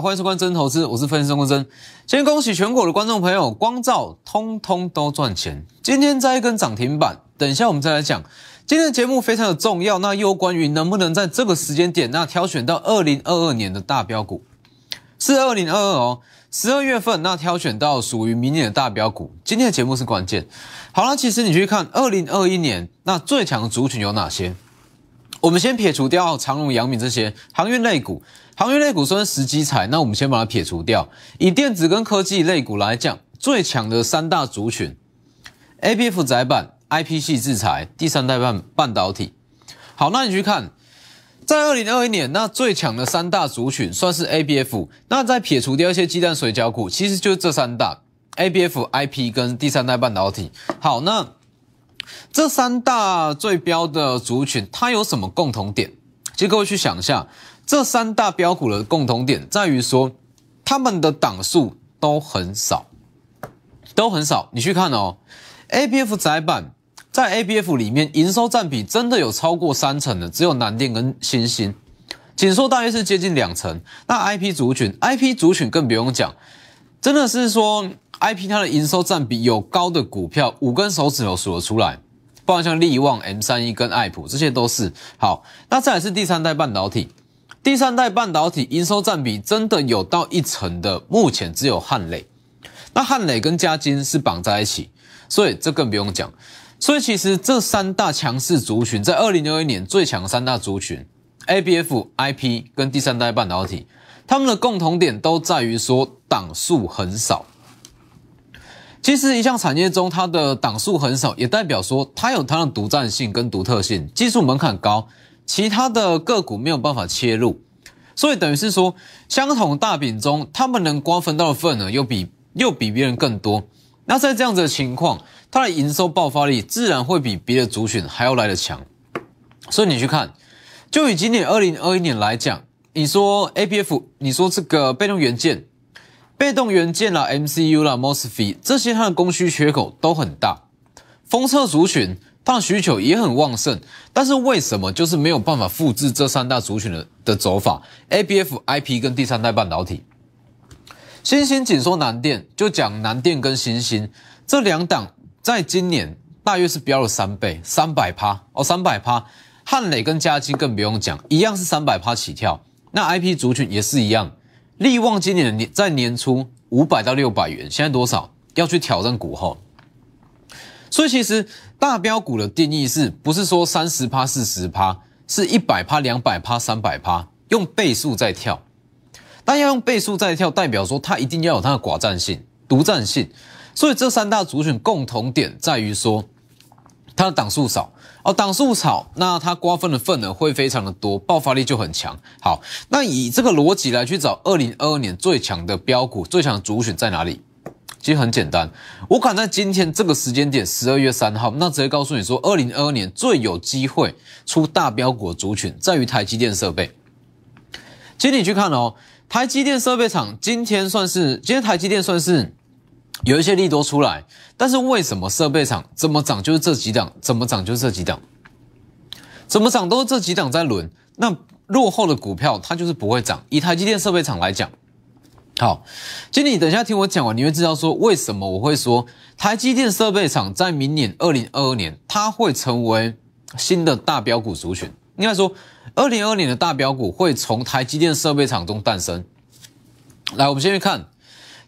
欢迎收看真投资，我是分析师郭真。先恭喜全国的观众朋友，光照通通都赚钱。今天再一根涨停板，等一下我们再来讲。今天的节目非常的重要，那又关于能不能在这个时间点，那挑选到二零二二年的大标股，是二零二二哦，十二月份那挑选到属于明年的大标股。今天的节目是关键。好了，其实你去看二零二一年那最强的族群有哪些？我们先撇除掉长荣、阳明这些航运类股，航运类股算是时机财，那我们先把它撇除掉。以电子跟科技类股来讲，最强的三大族群，A B F 窄板、I P 系制裁、第三代半半导体。好，那你去看，在二零二一年，那最强的三大族群算是 A B F，那再撇除掉一些鸡蛋水饺股，其实就是这三大 A B F、I P 跟第三代半导体。好，那。这三大最标的族群，它有什么共同点？其实各位去想一下，这三大标股的共同点在于说，他们的档数都很少，都很少。你去看哦，A B F 窄板在 A B F 里面营收占比真的有超过三成的，只有南电跟新兴，紧缩大约是接近两成。那 I P 族群，I P 族群更不用讲，真的是说。I P 它的营收占比有高的股票，五根手指头数得出来，包括像力旺、M 三一跟爱普，这些都是好。那再来是第三代半导体，第三代半导体营收占比真的有到一成的，目前只有汉磊。那汉磊跟嘉金是绑在一起，所以这更不用讲。所以其实这三大强势族群，在二零二一年最强三大族群，A B F、I P 跟第三代半导体，他们的共同点都在于说档数很少。其实一项产业中，它的档数很少，也代表说它有它的独占性跟独特性，技术门槛高，其他的个股没有办法切入，所以等于是说，相同大饼中，他们能瓜分到的份额又比又比别人更多。那在这样子的情况，它的营收爆发力自然会比别的族群还要来得强。所以你去看，就以今年二零二一年来讲，你说 A B F，你说这个被动元件。被动元件啦、MCU 啦、MOSFET 这些它的供需缺口都很大，封测族群它的需求也很旺盛，但是为什么就是没有办法复制这三大族群的的走法？ABF、IP 跟第三代半导体，新兴紧缩南电就讲南电跟新兴这两档，在今年大约是飙了三倍，三百趴哦，三百趴。汉磊跟嘉金更不用讲，一样是三百趴起跳，那 IP 族群也是一样。利旺今年的年在年初五百到六百元，现在多少？要去挑战股后，所以其实大标股的定义是不是说三十趴、四十趴，是一百趴、两百趴、三百趴，用倍数在跳。但要用倍数在跳，代表说它一定要有它的寡占性、独占性。所以这三大族群共同点在于说，它的档数少。哦，档数少，那它瓜分的份额会非常的多，爆发力就很强。好，那以这个逻辑来去找二零二二年最强的标股、最强的主选在哪里？其实很简单，我敢在今天这个时间点，十二月三号，那直接告诉你说，二零二二年最有机会出大标股的族群在于台积电设备。其实你去看哦，台积电设备厂今天算是，今天台积电算是。有一些利多出来，但是为什么设备厂怎么涨就是这几档，怎么涨就是这几档，怎么涨都是这几档在轮。那落后的股票它就是不会涨。以台积电设备厂来讲，好，经理等一下听我讲完，你会知道说为什么我会说台积电设备厂在明年二零二二年它会成为新的大标股族群。应该说，二零二二年的大标股会从台积电设备厂中诞生。来，我们先去看。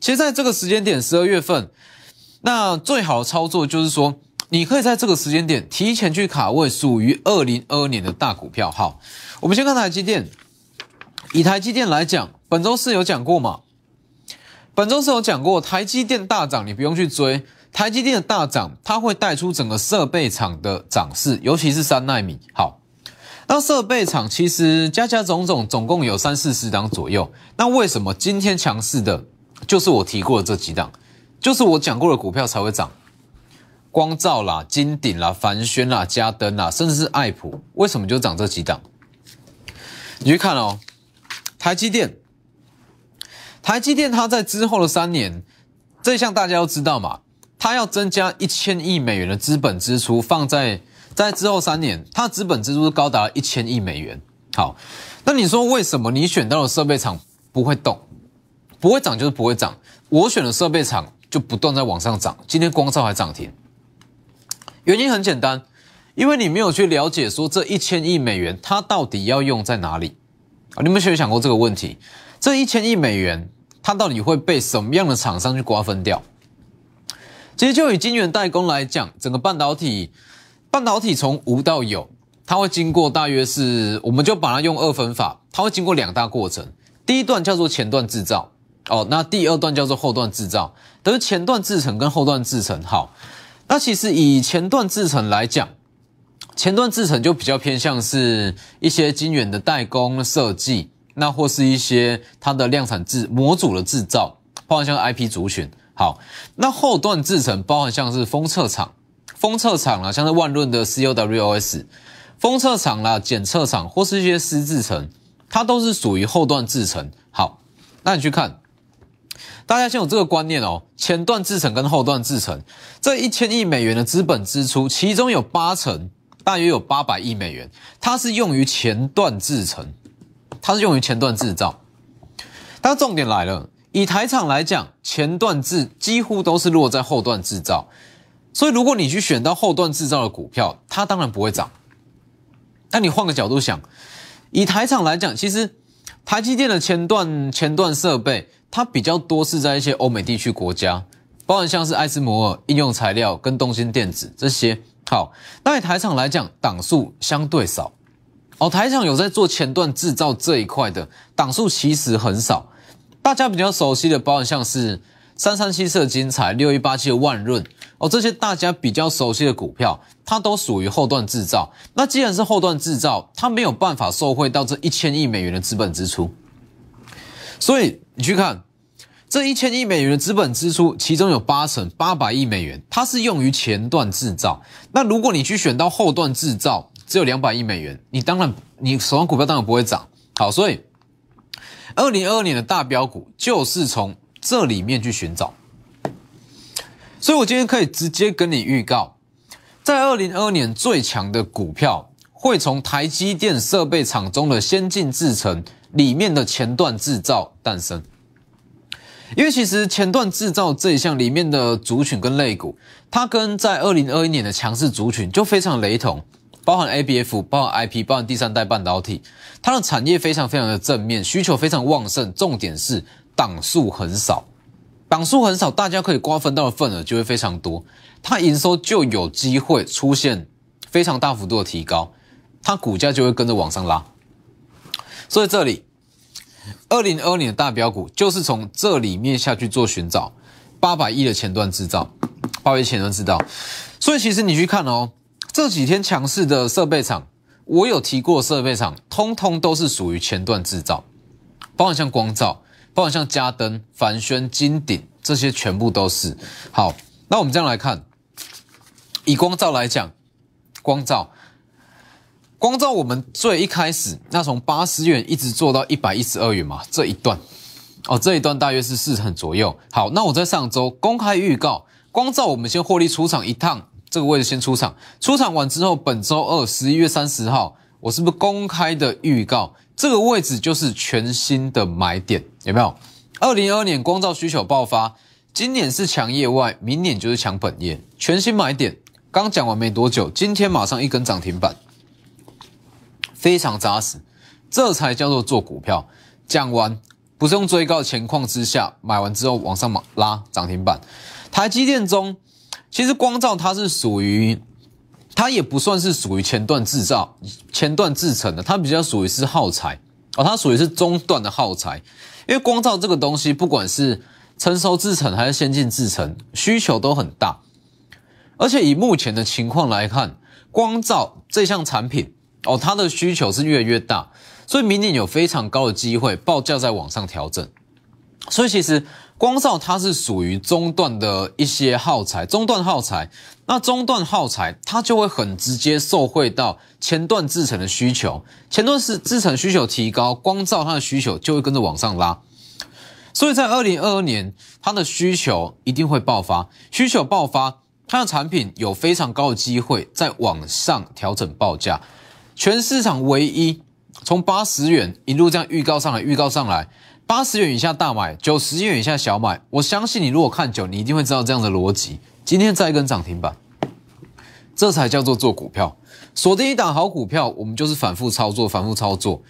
其实在这个时间点，十二月份，那最好的操作就是说，你可以在这个时间点提前去卡位属于二零二二年的大股票。好，我们先看台积电。以台积电来讲，本周四有讲过嘛？本周四有讲过，台积电大涨，你不用去追。台积电的大涨，它会带出整个设备厂的涨势，尤其是三纳米。好，那设备厂其实加加总总总共有三四十档左右。那为什么今天强势的？就是我提过的这几档，就是我讲过的股票才会涨，光照啦、金鼎啦、凡轩啦、嘉登啦，甚至是爱普，为什么就涨这几档？你去看哦，台积电，台积电它在之后的三年，这项大家都知道嘛，它要增加一千亿美元的资本支出，放在在之后三年，它的资本支出高达一千亿美元。好，那你说为什么你选到了设备厂？不会动，不会涨就是不会涨。我选的设备厂就不断在往上涨，今天光照还涨停，原因很简单，因为你没有去了解说这一千亿美元它到底要用在哪里？你们有想过这个问题？这一千亿美元它到底会被什么样的厂商去瓜分掉？其实就以晶圆代工来讲，整个半导体，半导体从无到有，它会经过大约是，我们就把它用二分法，它会经过两大过程。第一段叫做前段制造，哦，那第二段叫做后段制造，等于前段制成跟后段制成。好，那其实以前段制成来讲，前段制成就比较偏向是一些晶圆的代工设计，那或是一些它的量产制模组的制造，包含像 IP 族群。好，那后段制成包含像是封测厂、封测厂啊，像是万润的 COWOS，封测厂啦、检测厂或是一些湿制成，它都是属于后段制成。好，那你去看，大家先有这个观念哦，前段制成跟后段制成，这一千亿美元的资本支出，其中有八成，大约有八百亿美元，它是用于前段制成，它是用于前段制造。但重点来了。以台厂来讲，前段制几乎都是落在后段制造，所以如果你去选到后段制造的股票，它当然不会涨。但你换个角度想，以台厂来讲，其实台积电的前段前段设备，它比较多是在一些欧美地区国家，包含像是爱斯摩尔、应用材料跟东兴电子这些。好，那台厂来讲，档数相对少。哦，台厂有在做前段制造这一块的档数其实很少。大家比较熟悉的，包含像是三三七色精彩、六一八七的万润哦，这些大家比较熟悉的股票，它都属于后段制造。那既然是后段制造，它没有办法受惠到这一千亿美元的资本支出。所以你去看这一千亿美元的资本支出，其中有八成八百亿美元，它是用于前段制造。那如果你去选到后段制造，只有两百亿美元，你当然你手上股票当然不会涨。好，所以。二零二二年的大标股就是从这里面去寻找，所以我今天可以直接跟你预告，在二零二二年最强的股票会从台积电设备厂中的先进制程里面的前段制造诞生，因为其实前段制造这一项里面的族群跟类股，它跟在二零二一年的强势族群就非常雷同。包含 ABF，包含 IP，包含第三代半导体，它的产业非常非常的正面，需求非常旺盛。重点是档数很少，档数很少，大家可以瓜分到的份额就会非常多，它营收就有机会出现非常大幅度的提高，它股价就会跟着往上拉。所以这里，二零二二年的大标股就是从这里面下去做寻找，八百亿的前段制造，八百亿前段制造。所以其实你去看哦。这几天强势的设备厂，我有提过设备厂，通通都是属于前段制造，包括像光照，包含像嘉登、凡轩、金鼎这些，全部都是。好，那我们这样来看，以光照来讲，光照，光照我们最一开始，那从八十元一直做到一百一十二元嘛，这一段，哦，这一段大约是四成左右。好，那我在上周公开预告，光照我们先获利出场一趟。这个位置先出场，出场完之后，本周二十一月三十号，我是不是公开的预告？这个位置就是全新的买点，有没有？二零二二年光照需求爆发，今年是强业外，明年就是强本业，全新买点。刚讲完没多久，今天马上一根涨停板，非常扎实，这才叫做做股票。讲完不是用追高的情况之下，买完之后往上拉涨停板，台积电中。其实光照它是属于，它也不算是属于前段制造、前段制成的，它比较属于是耗材哦，它属于是中段的耗材。因为光照这个东西，不管是成熟制成还是先进制成，需求都很大。而且以目前的情况来看，光照这项产品哦，它的需求是越来越大，所以明年有非常高的机会报价在往上调整。所以其实。光照它是属于中段的一些耗材，中段耗材，那中段耗材它就会很直接受惠到前段制成的需求，前段是制成需求提高，光照它的需求就会跟着往上拉，所以在二零二二年它的需求一定会爆发，需求爆发，它的产品有非常高的机会在往上调整报价，全市场唯一从八十元一路这样预告上来，预告上来。八十元以下大买，九十元以下小买。我相信你如果看久，你一定会知道这样的逻辑。今天再一根涨停板，这才叫做做股票。锁定一档好股票，我们就是反复操作，反复操作，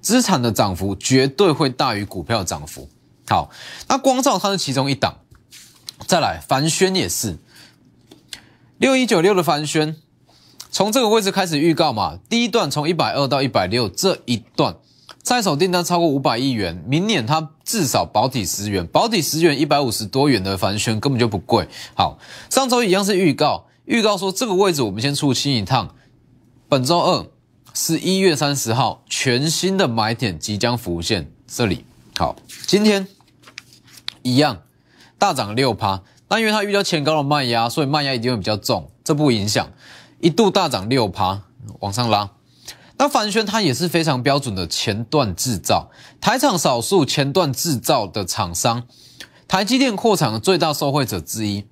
资产的涨幅绝对会大于股票涨幅。好，那光照它是其中一档，再来凡轩也是六一九六的凡轩，从这个位置开始预告嘛，第一段从一百二到一百六这一段，在手订单超过五百亿元，明年它至少保底十元，保底十元一百五十多元的凡轩根本就不贵。好，上周一样是预告，预告说这个位置我们先出清一趟。本周二十一月三十号，全新的买点即将浮现。这里好，今天一样大涨六趴，但因为它遇到前高的卖压，所以卖压一定会比较重，这不影响，一度大涨六趴，往上拉。那凡轩它也是非常标准的前段制造，台厂少数前段制造的厂商，台积电扩厂的最大受惠者之一。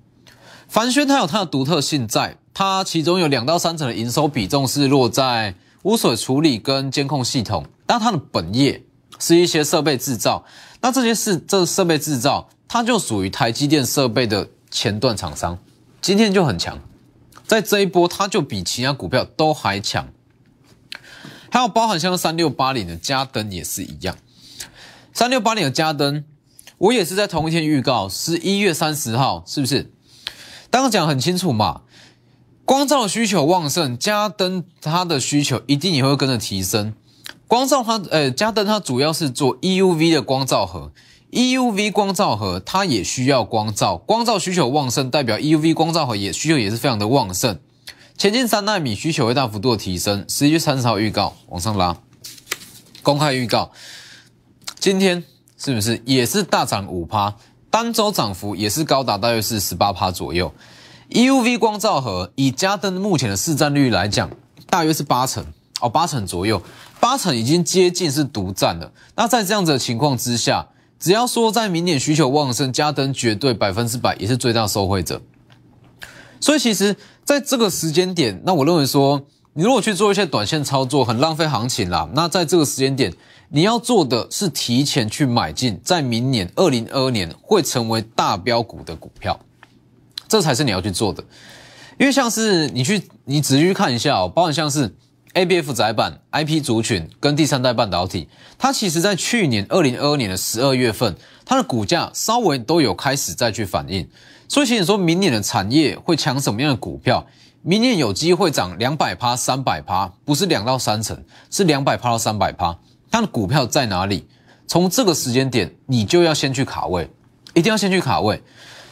凡轩它有它的独特性在。它其中有两到三成的营收比重是落在污水处理跟监控系统，但它的本业是一些设备制造。那这些是这设备制造，它就属于台积电设备的前段厂商，今天就很强，在这一波它就比其他股票都还强。还有包含像三六八零的加登也是一样，三六八零的加登，我也是在同一天预告，十一月三十号，是不是？刚刚讲很清楚嘛。光照需求旺盛，加灯它的需求一定也会跟着提升。光照它，呃，加灯它主要是做 EUV 的光照盒，EUV 光照盒它也需要光照，光照需求旺盛，代表 EUV 光照盒也需求也是非常的旺盛。前进三纳米需求会大幅度的提升。十一月三十号预告往上拉，公开预告，今天是不是也是大涨五趴？单周涨幅也是高达大约是十八趴左右。EUV 光照盒以嘉登目前的市占率来讲，大约是八成哦，八成左右，八成已经接近是独占了。那在这样子的情况之下，只要说在明年需求旺盛，嘉登绝对百分之百也是最大受惠者。所以其实在这个时间点，那我认为说，你如果去做一些短线操作，很浪费行情啦。那在这个时间点，你要做的是提前去买进，在明年二零二二年会成为大标股的股票。这才是你要去做的，因为像是你去，你仔细去看一下哦，包含像是 A B F 窄板、I P 族群跟第三代半导体，它其实在去年二零二二年的十二月份，它的股价稍微都有开始再去反应。所以，其实说明年的产业会抢什么样的股票？明年有机会涨两百趴、三百趴，不是两到三成，是两百趴到三百趴。它的股票在哪里？从这个时间点，你就要先去卡位，一定要先去卡位。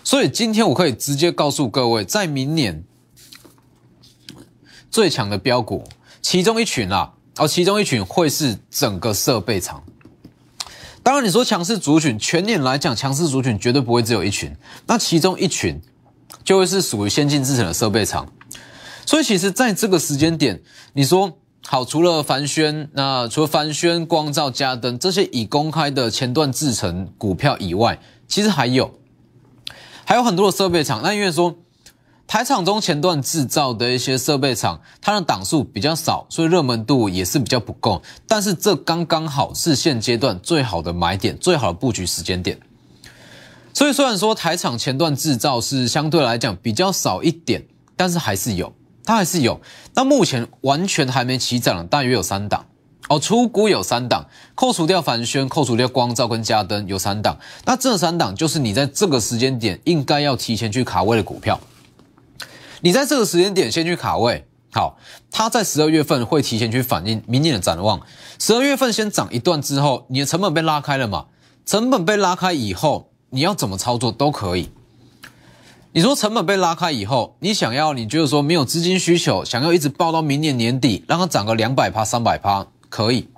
所以今天我可以直接告诉各位，在明年最强的标股，其中一群啊，哦，其中一群会是整个设备厂。当然，你说强势族群，全年来讲，强势族群绝对不会只有一群，那其中一群就会是属于先进制程的设备厂。所以，其实在这个时间点，你说好，除了凡轩，那除了凡轩、光照、嘉登这些已公开的前段制程股票以外，其实还有。还有很多的设备厂，那因为说台厂中前段制造的一些设备厂，它的档数比较少，所以热门度也是比较不够。但是这刚刚好是现阶段最好的买点，最好的布局时间点。所以虽然说台厂前段制造是相对来讲比较少一点，但是还是有，它还是有。那目前完全还没起涨，大约有三档。哦，出股有三档，扣除掉凡轩，扣除掉光照跟嘉登有三档，那这三档就是你在这个时间点应该要提前去卡位的股票。你在这个时间点先去卡位，好，它在十二月份会提前去反映明年的展望。十二月份先涨一段之后，你的成本被拉开了嘛？成本被拉开以后，你要怎么操作都可以。你说成本被拉开以后，你想要，你觉得说没有资金需求，想要一直报到明年年底，让它涨个两百趴、三百趴。可以，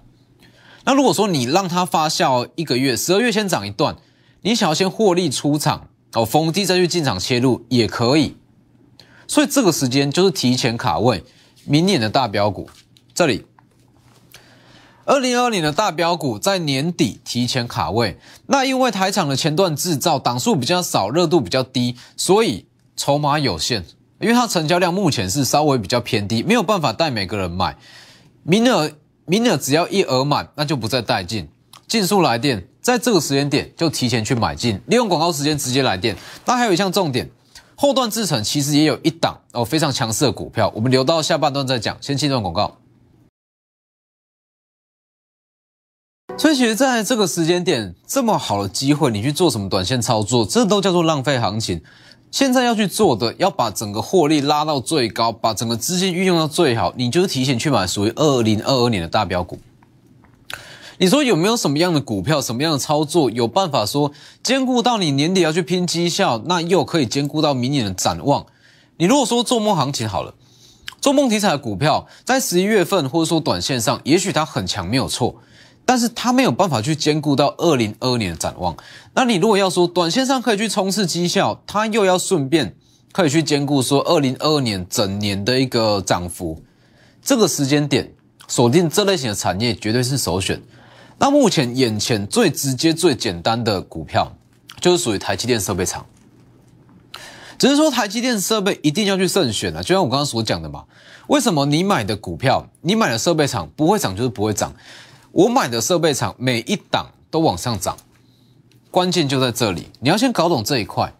那如果说你让它发酵一个月，十二月先涨一段，你想要先获利出场哦，逢低再去进场切入也可以。所以这个时间就是提前卡位明年的大标股。这里，二零二零的大标股在年底提前卡位。那因为台厂的前段制造档数比较少，热度比较低，所以筹码有限，因为它成交量目前是稍微比较偏低，没有办法带每个人买名额。名额只要一额满，那就不再带进，尽速来电，在这个时间点就提前去买进，利用广告时间直接来电。那还有一项重点，后段制成其实也有一档哦非常强势的股票，我们留到下半段再讲。先切段广告。所以其实在这个时间点，这么好的机会，你去做什么短线操作，这都叫做浪费行情。现在要去做的，要把整个获利拉到最高，把整个资金运用到最好，你就是提前去买属于二零二二年的大标股。你说有没有什么样的股票，什么样的操作，有办法说兼顾到你年底要去拼绩效，那又可以兼顾到明年的展望？你如果说做梦行情好了，做梦题材的股票，在十一月份或者说短线上，也许它很强，没有错。但是它没有办法去兼顾到二零二二年的展望。那你如果要说短线上可以去冲刺绩效，它又要顺便可以去兼顾说二零二二年整年的一个涨幅，这个时间点锁定这类型的产业绝对是首选。那目前眼前最直接、最简单的股票就是属于台积电设备厂，只是说台积电设备一定要去慎选啊，就像我刚刚所讲的嘛。为什么你买的股票，你买的设备厂不会涨就是不会涨？我买的设备厂每一档都往上涨，关键就在这里。你要先搞懂这一块，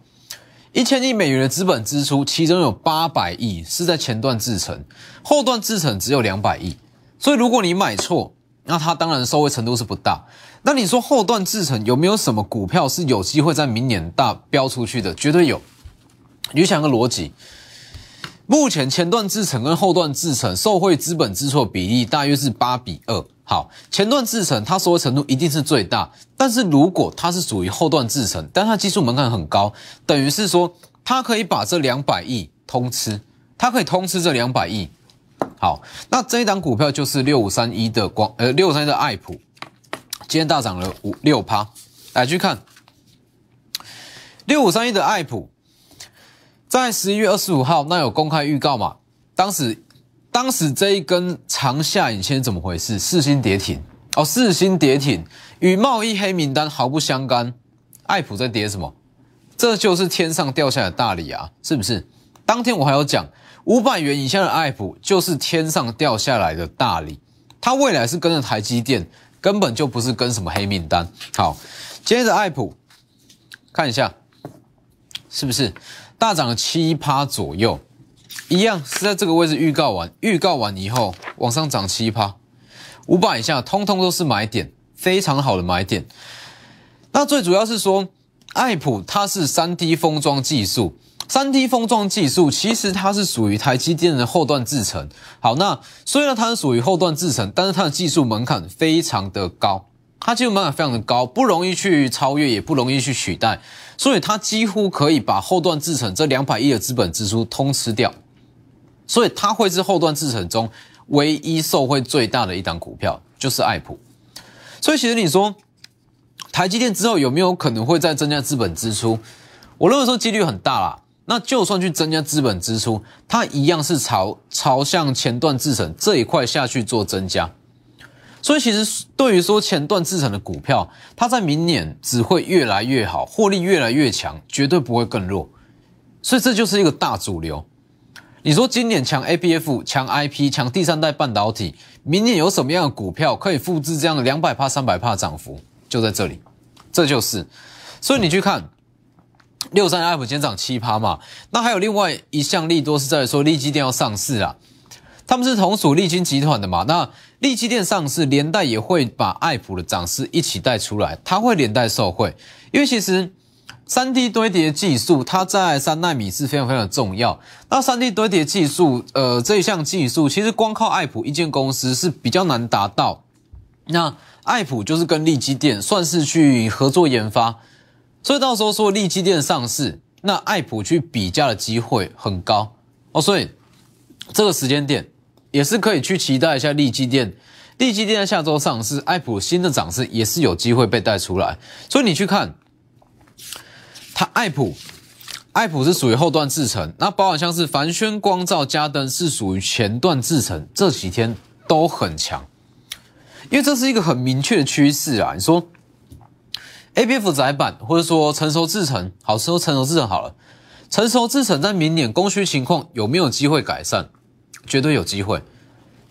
一千亿美元的资本支出，其中有八百亿是在前段制成，后段制成只有两百亿。所以如果你买错，那它当然收回程度是不大。那你说后段制成有没有什么股票是有机会在明年大飙出去的？绝对有。你想个逻辑。目前前段制成跟后段制成受惠资本支出比例大约是八比二。好，前段制成它收回程度一定是最大，但是如果它是属于后段制成，但它技术门槛很高，等于是说它可以把这两百亿通吃，它可以通吃这两百亿。好，那这一档股票就是六五三一的光，呃，六五三一的爱普，今天大涨了五六趴。来去看六五三一的爱普。在十一月二十五号，那有公开预告嘛？当时，当时这一根长下影线怎么回事？四星跌停哦，四星跌停与贸易黑名单毫不相干。爱普在跌什么？这就是天上掉下来的大礼啊，是不是？当天我还有讲，五百元以下的爱普就是天上掉下来的大礼，它未来是跟着台积电，根本就不是跟什么黑名单。好，接着爱普看一下，是不是？大涨了七趴左右，一样是在这个位置预告完，预告完以后往上涨七趴，五百以下通通都是买点，非常好的买点。那最主要是说，爱普它是三 D 封装技术，三 D 封装技术其实它是属于台积电的后段制程。好，那虽然它是属于后段制程，但是它的技术门槛非常的高。它技术门槛非常的高，不容易去超越，也不容易去取代，所以它几乎可以把后段制成这两百亿的资本支出通吃掉，所以它会是后段制成中唯一受惠最大的一档股票，就是爱普。所以其实你说台积电之后有没有可能会再增加资本支出？我认为说几率很大啦。那就算去增加资本支出，它一样是朝朝向前段制成这一块下去做增加。所以其实对于说前段制成的股票，它在明年只会越来越好，获利越来越强，绝对不会更弱。所以这就是一个大主流。你说今年强 A P F、强 I P、强第三代半导体，明年有什么样的股票可以复制这样的两百帕、三百帕涨幅？就在这里，这就是。所以你去看六三 F 今天涨七趴嘛，那还有另外一项利多是在说利基电要上市啊。他们是同属利金集团的嘛？那利基电上市，连带也会把爱普的涨势一起带出来，它会连带受惠。因为其实三 D 堆叠技术，它在三纳米是非常非常重要。那三 D 堆叠技术，呃，这一项技术其实光靠爱普一间公司是比较难达到。那爱普就是跟利基电算是去合作研发，所以到时候说利基电上市，那爱普去比价的机会很高哦。所以这个时间点。也是可以去期待一下利基电，利基电在下周上市，爱普新的涨势也是有机会被带出来，所以你去看它爱普，爱普是属于后段制程，那包含像是凡轩光照、嘉登是属于前段制程，这几天都很强，因为这是一个很明确的趋势啊。你说 A B F 窄板或者说成熟制程，好说成熟制程好了，成熟制程在明年供需情况有没有机会改善？绝对有机会。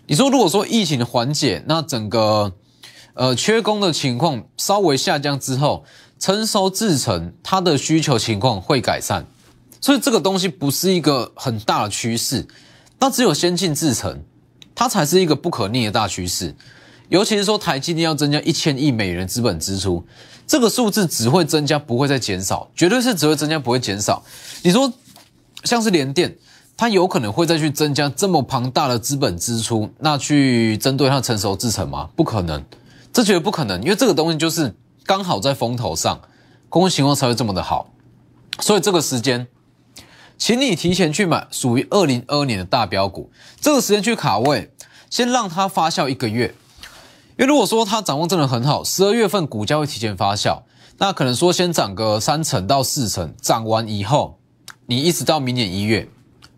你说，如果说疫情的缓解，那整个呃缺工的情况稍微下降之后，成熟制程它的需求情况会改善，所以这个东西不是一个很大的趋势，那只有先进制程，它才是一个不可逆的大趋势。尤其是说台积电要增加一千亿美元资本支出，这个数字只会增加，不会再减少，绝对是只会增加，不会减少。你说像是联电，它有可能会再去增加这么庞大的资本支出，那去针对它成熟制程吗？不可能，这绝对不可能，因为这个东西就是刚好在风头上，公司情况才会这么的好。所以这个时间，请你提前去买属于二零二二年的大标股，这个时间去卡位，先让它发酵一个月。因为如果说它掌握真的很好，十二月份股价会提前发酵，那可能说先涨个三成到四成，涨完以后，你一直到明年一月，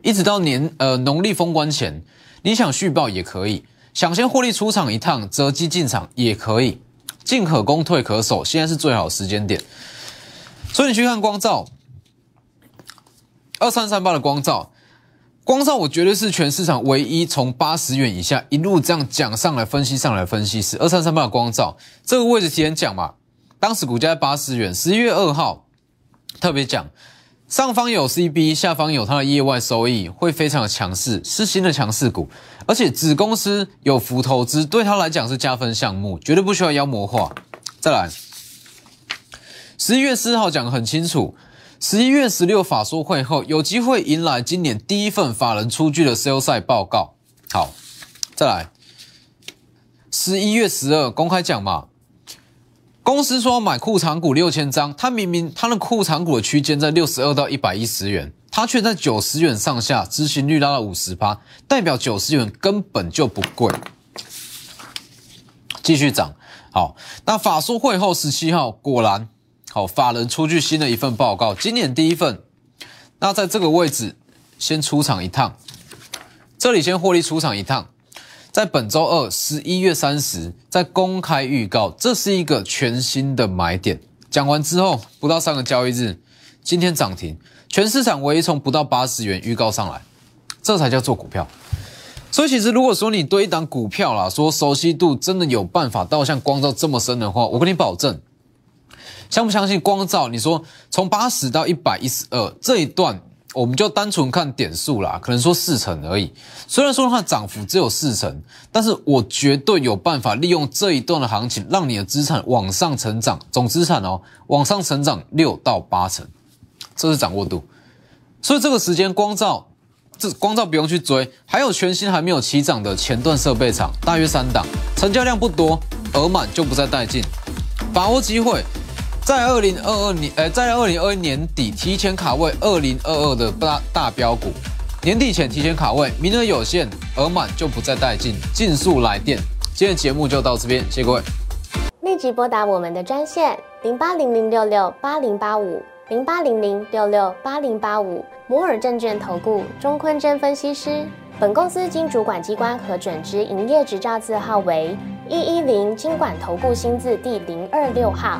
一直到年呃农历封关前，你想续报也可以，想先获利出场一趟，择机进场也可以，进可攻退可守，现在是最好的时间点。所以你去看光照，二三三八的光照。光照，我绝对是全市场唯一从八十元以下一路这样讲上来分析上来分析是二三三八的光照这个位置提前讲嘛，当时股价八十元，十一月二号特别讲，上方有 CB，下方有它的业外收益会非常的强势，是新的强势股，而且子公司有福投资，对他来讲是加分项目，绝对不需要妖魔化。再来，十一月四号讲的很清楚。十一月十六法说会后，有机会迎来今年第一份法人出具的 sales 报告。好，再来，十一月十二公开讲嘛，公司说买库藏股六千张，它明明它的库藏股的区间在六十二到一百一十元，它却在九十元上下，执行率拉到五十趴，代表九十元根本就不贵，继续涨。好，那法说会后十七号果然。好，法人出具新的一份报告，今年第一份。那在这个位置先出场一趟，这里先获利出场一趟，在本周二十一月三十再公开预告，这是一个全新的买点。讲完之后不到三个交易日，今天涨停，全市场唯一从不到八十元预告上来，这才叫做股票。所以其实如果说你对一档股票啦，说熟悉度真的有办法到像光照这么深的话，我跟你保证。相不相信光照？你说从八十到一百一十二这一段，我们就单纯看点数啦，可能说四成而已。虽然说它涨幅只有四成，但是我绝对有办法利用这一段的行情，让你的资产往上成长，总资产哦往上成长六到八成，这是掌握度。所以这个时间光照，这光照不用去追，还有全新还没有起涨的前段设备厂，大约三档，成交量不多，额满就不再带进，把握机会。在二零二二年，呃，在二零二一年底提前卡位二零二二的大大标股，年底前提前卡位，名额有限，额满就不再带进，尽速来电。今天节目就到这边，谢谢各位。立即拨打我们的专线零八零零六六八零八五零八零零六六八零八五摩尔证券投顾钟坤真分析师。本公司经主管机关核准之营业执照字号为一一零金管投顾新字第零二六号。